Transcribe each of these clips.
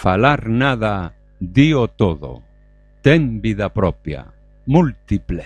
falar nada, dío todo. Ten vida propia, múltiples.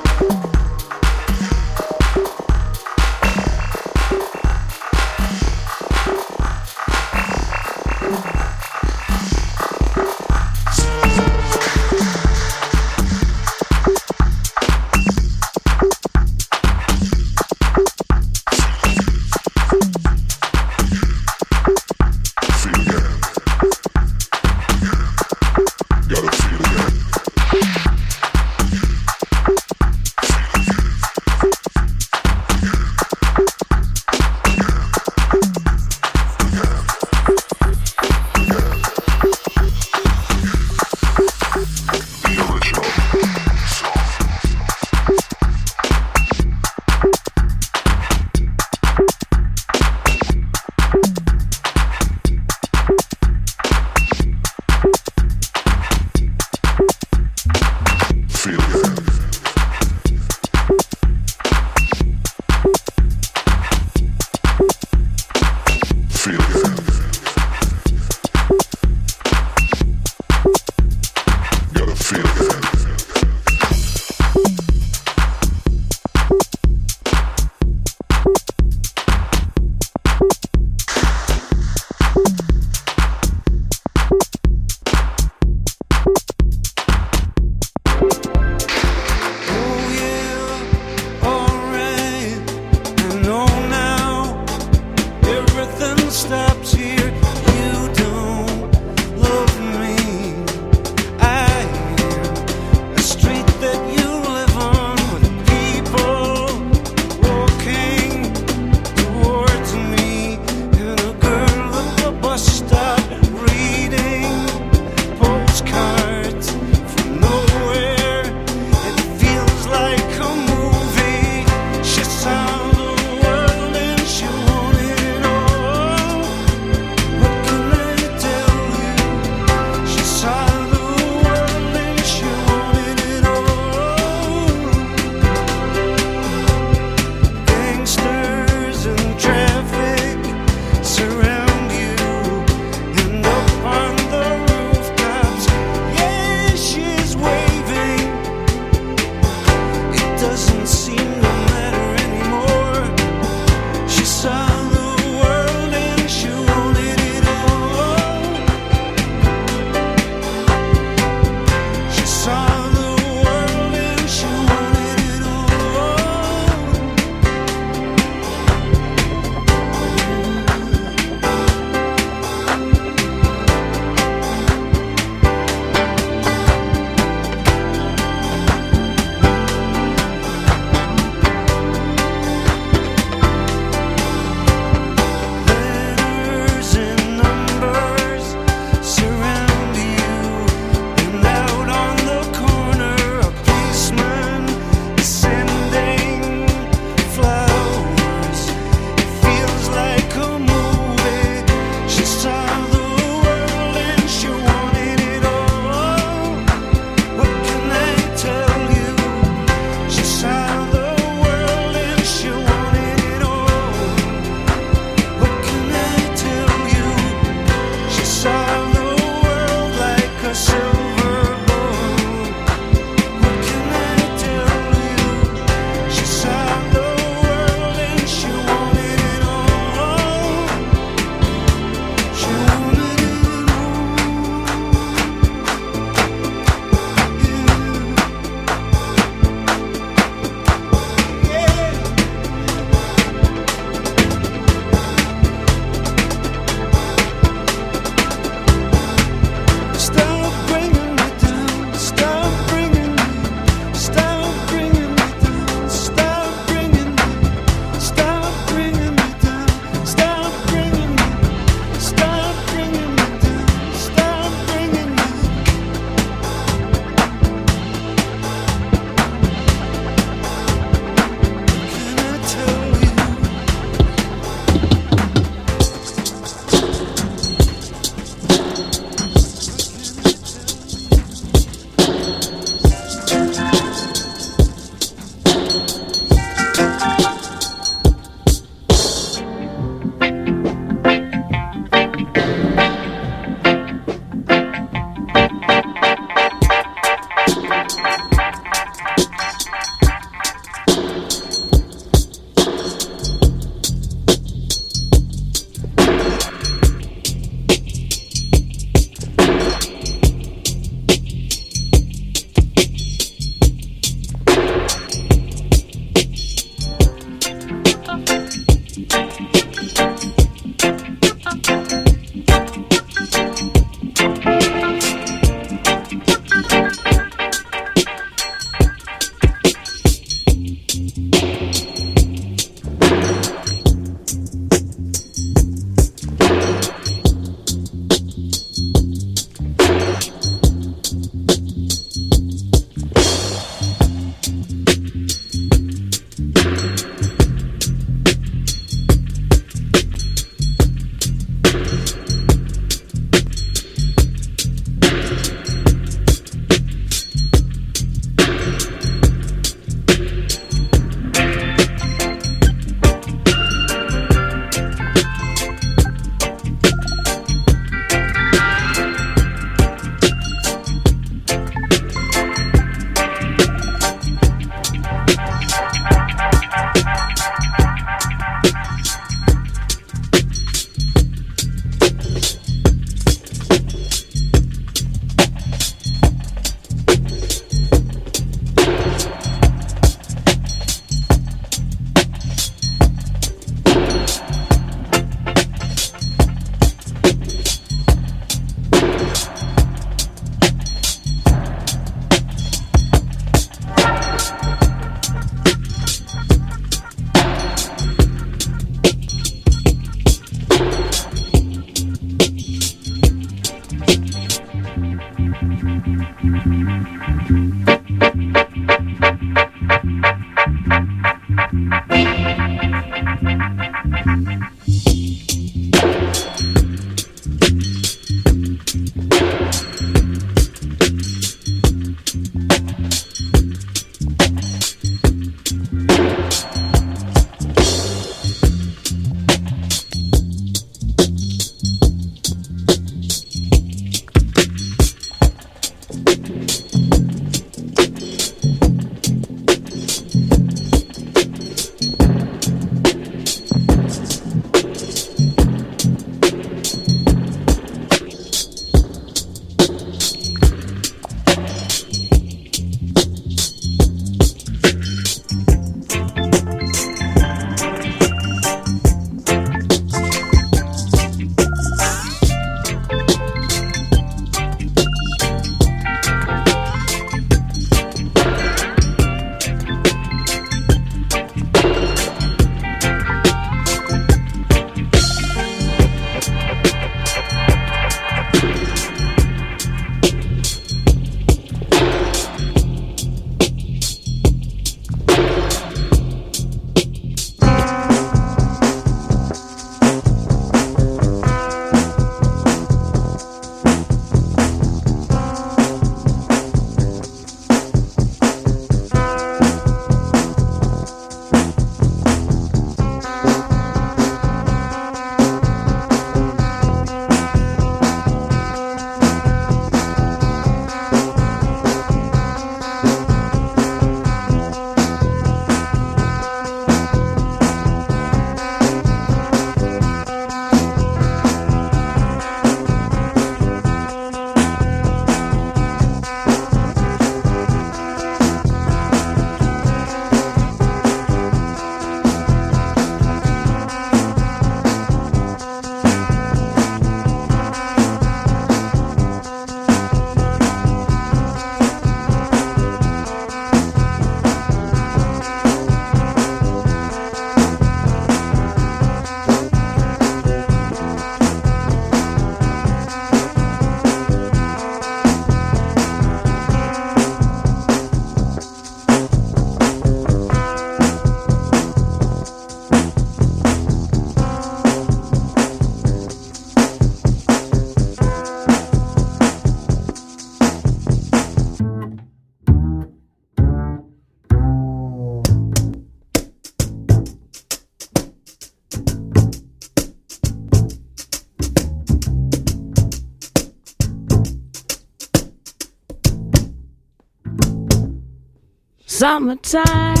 Summertime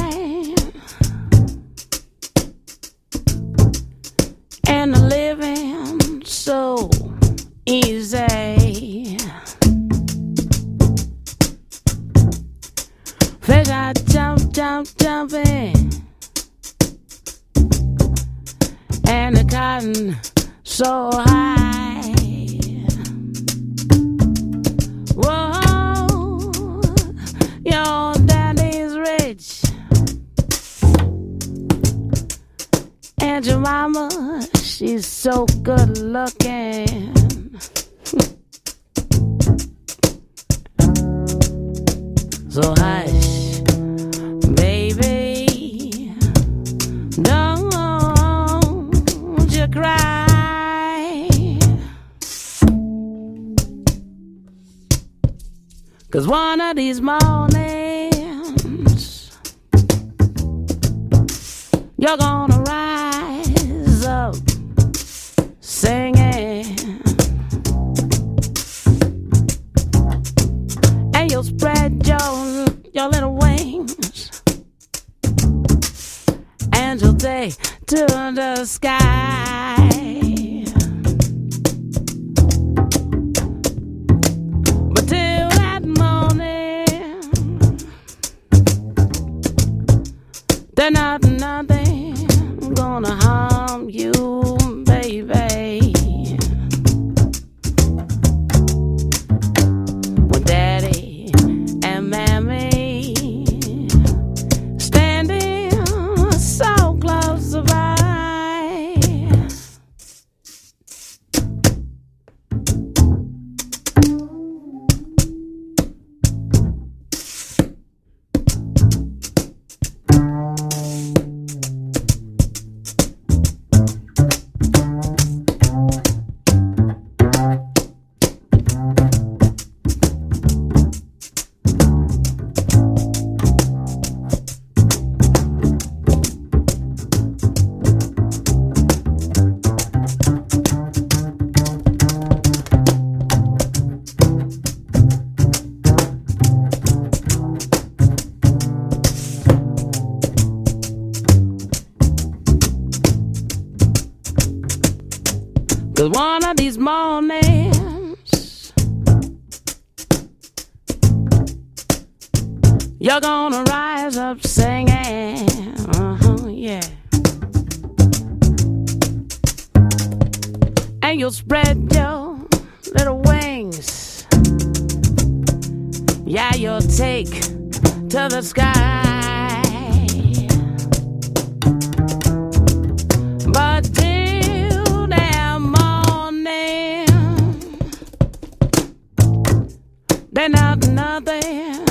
so good looking. So hush, baby, don't you cry. Cause one of these mornings, you're gonna spread your little wings. Yeah, you'll take to the sky. But till that morning, they're not nothing.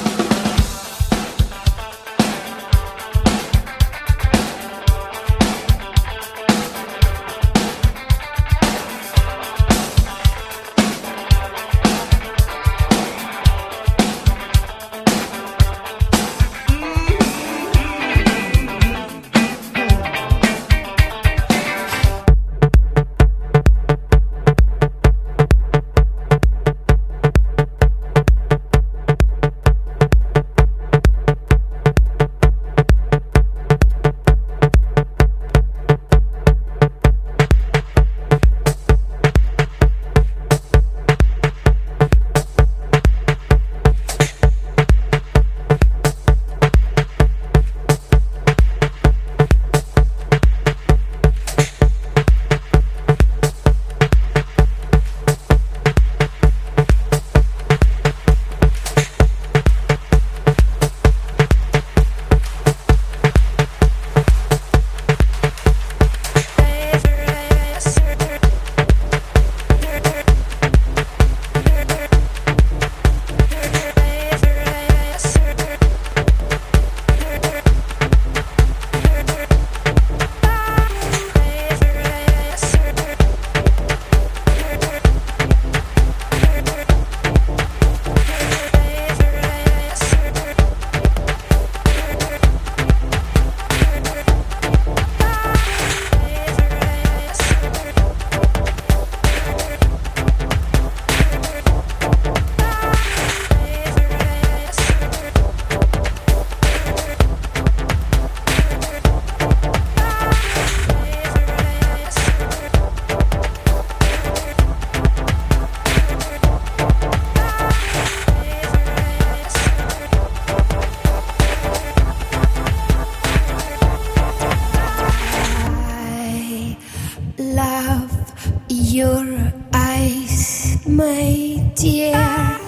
Your eyes, my dear.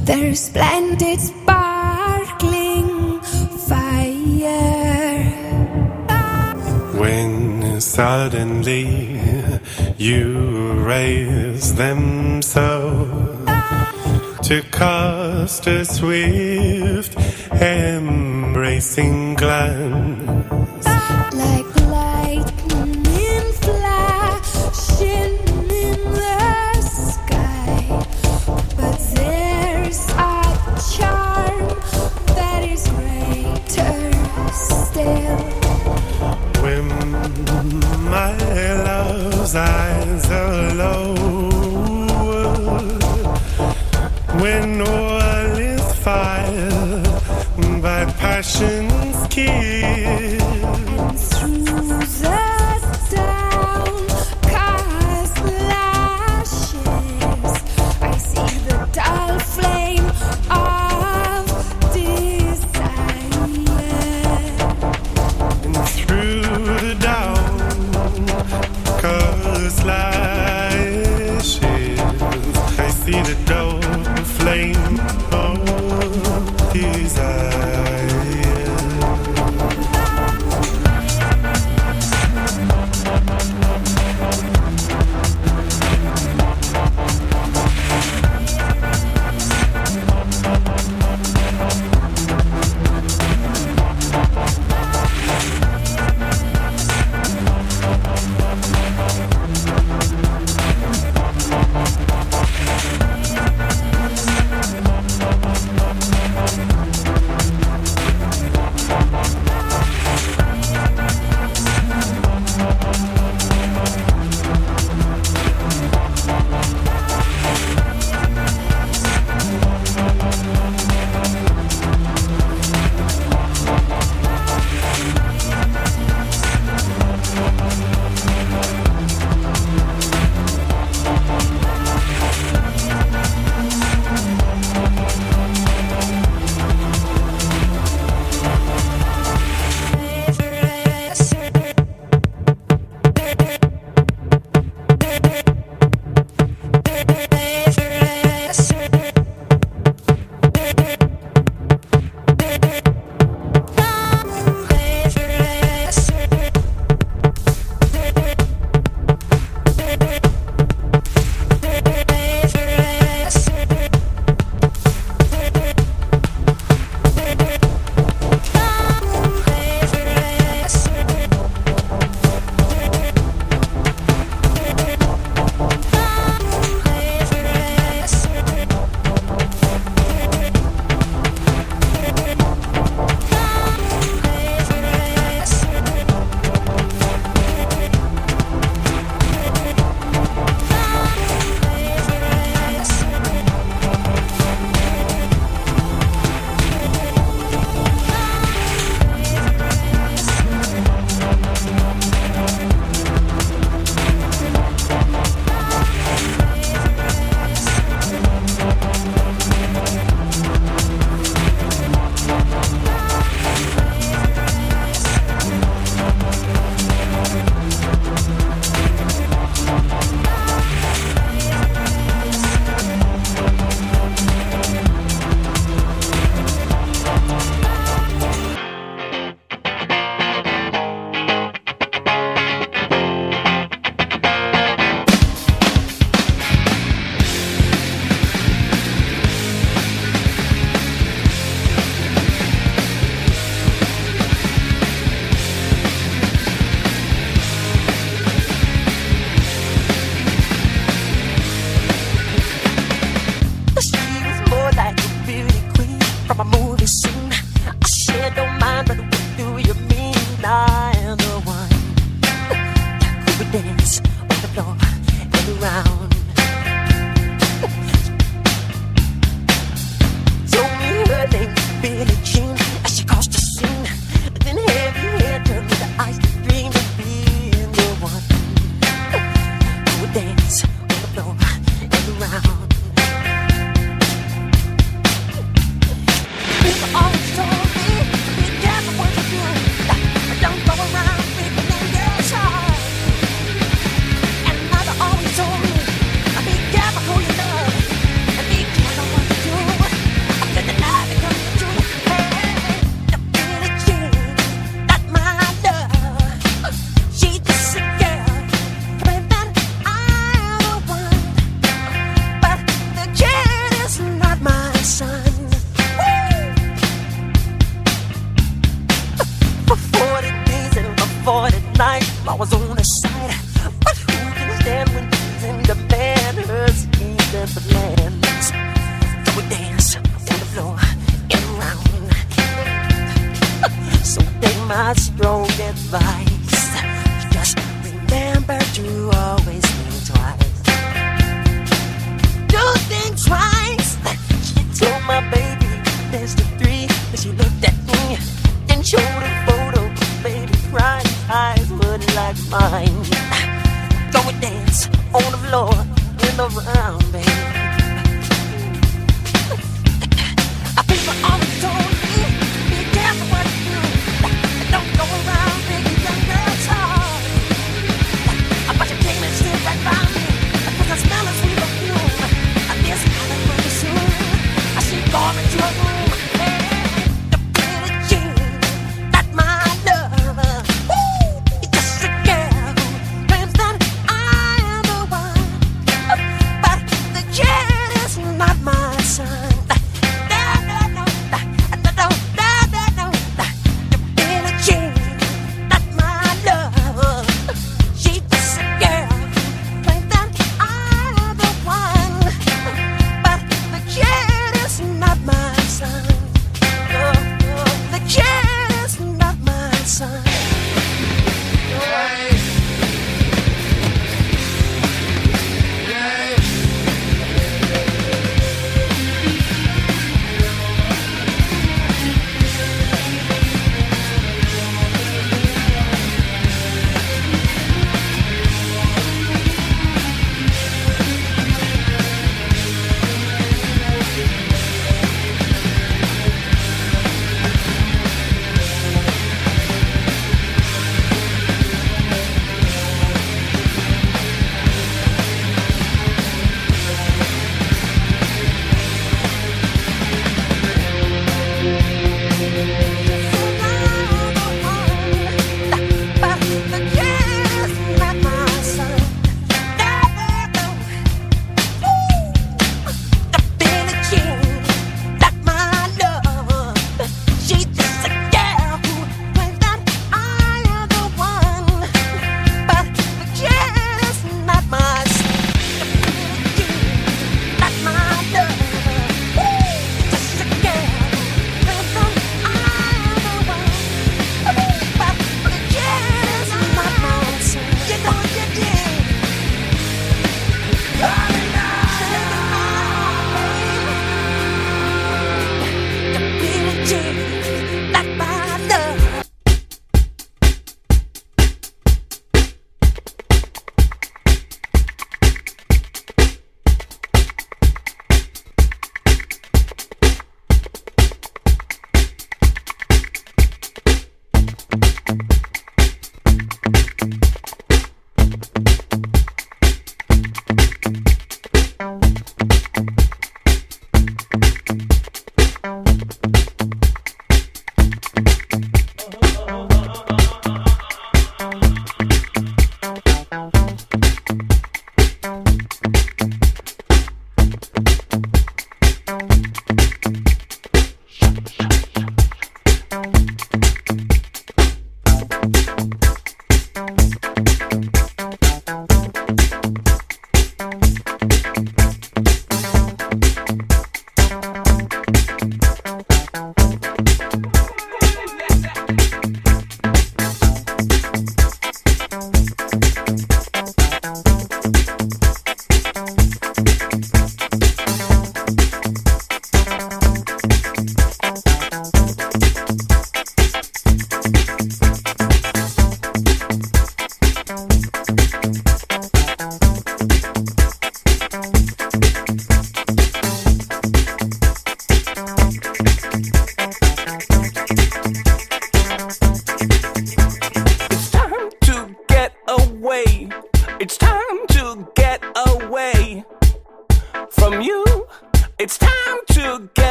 They're splendid, sparkling fire. When suddenly you raise them so to cast a swift, embracing glance.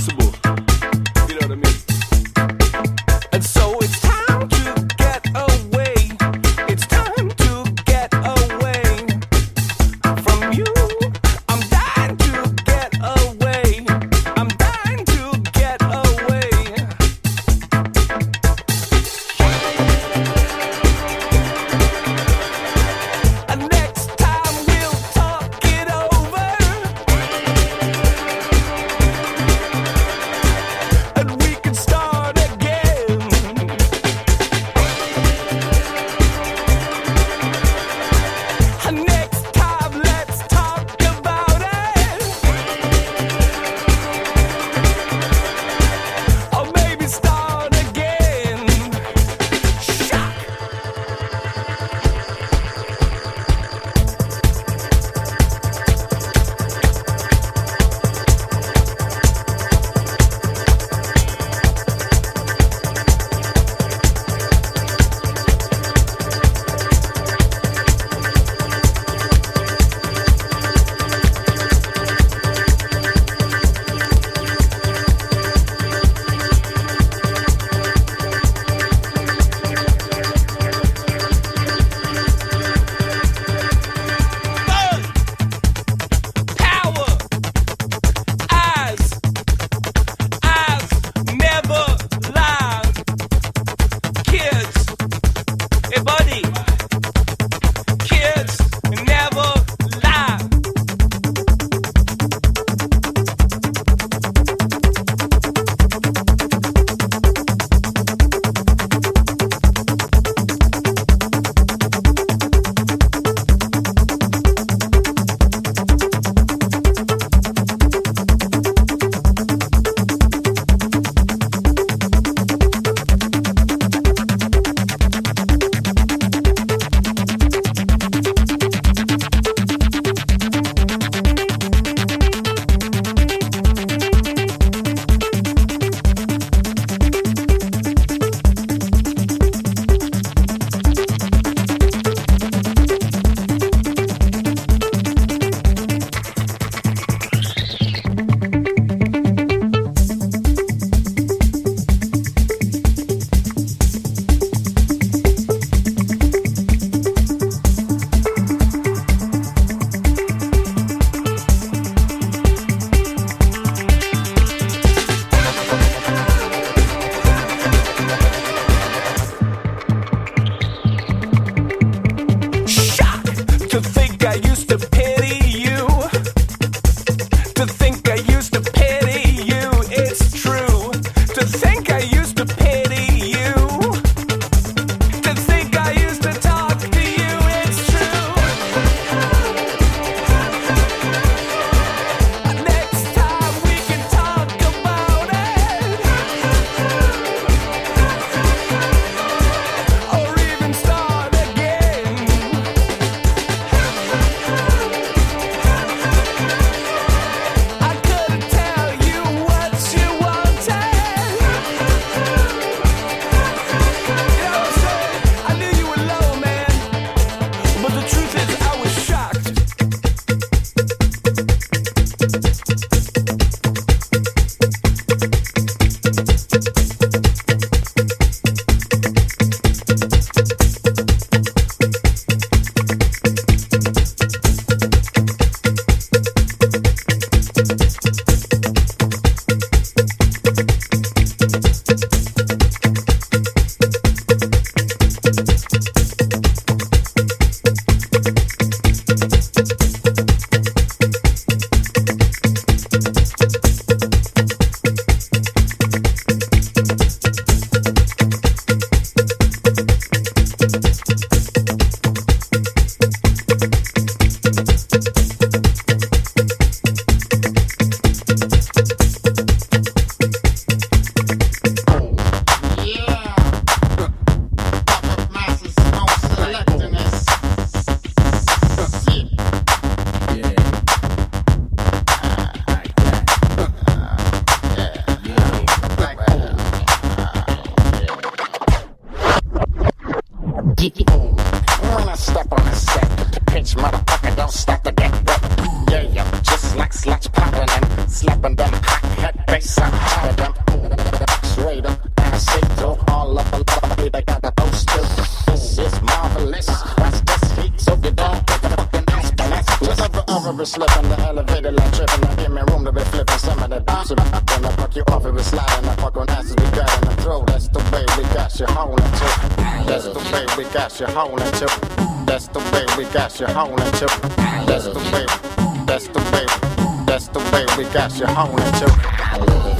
possible. We got you holding to. That's the way we got you holding to. That's the way. That's the way. That's the way we got you holding to.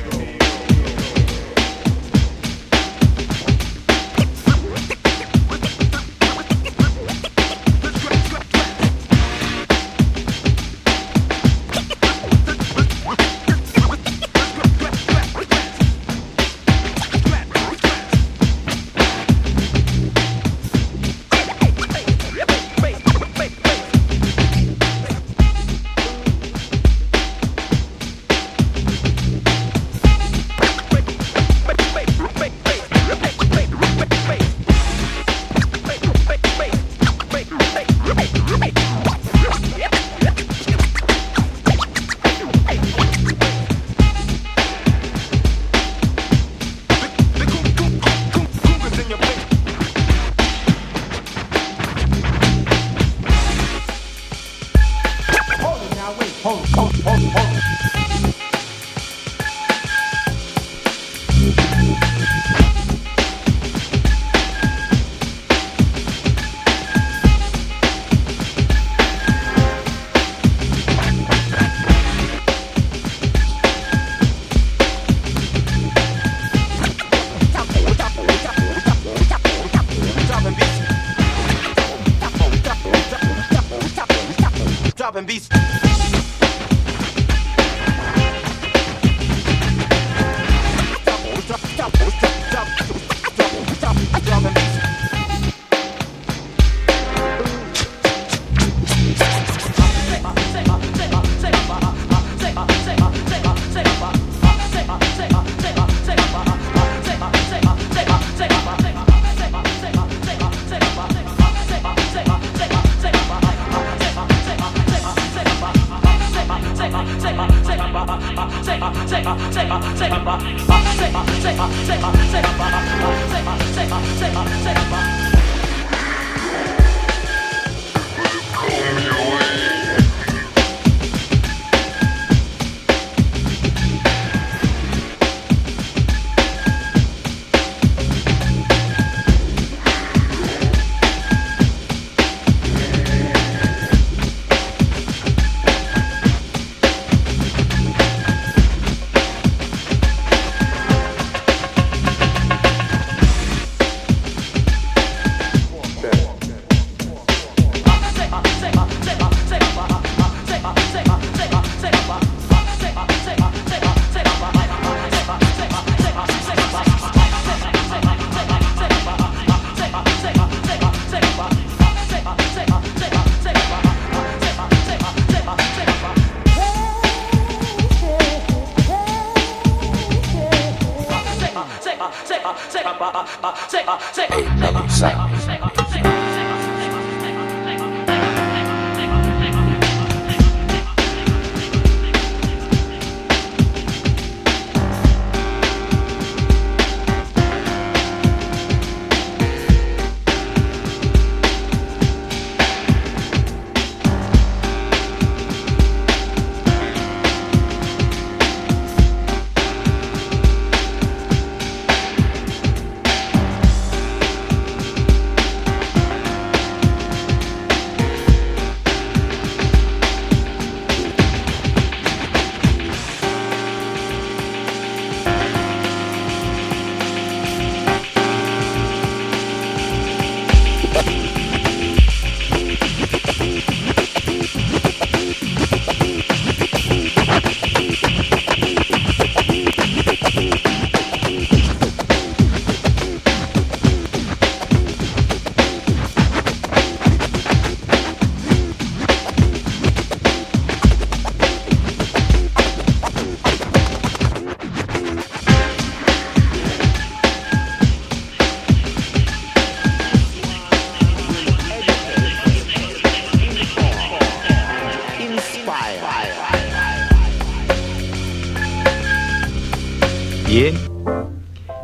and be. Say, hey,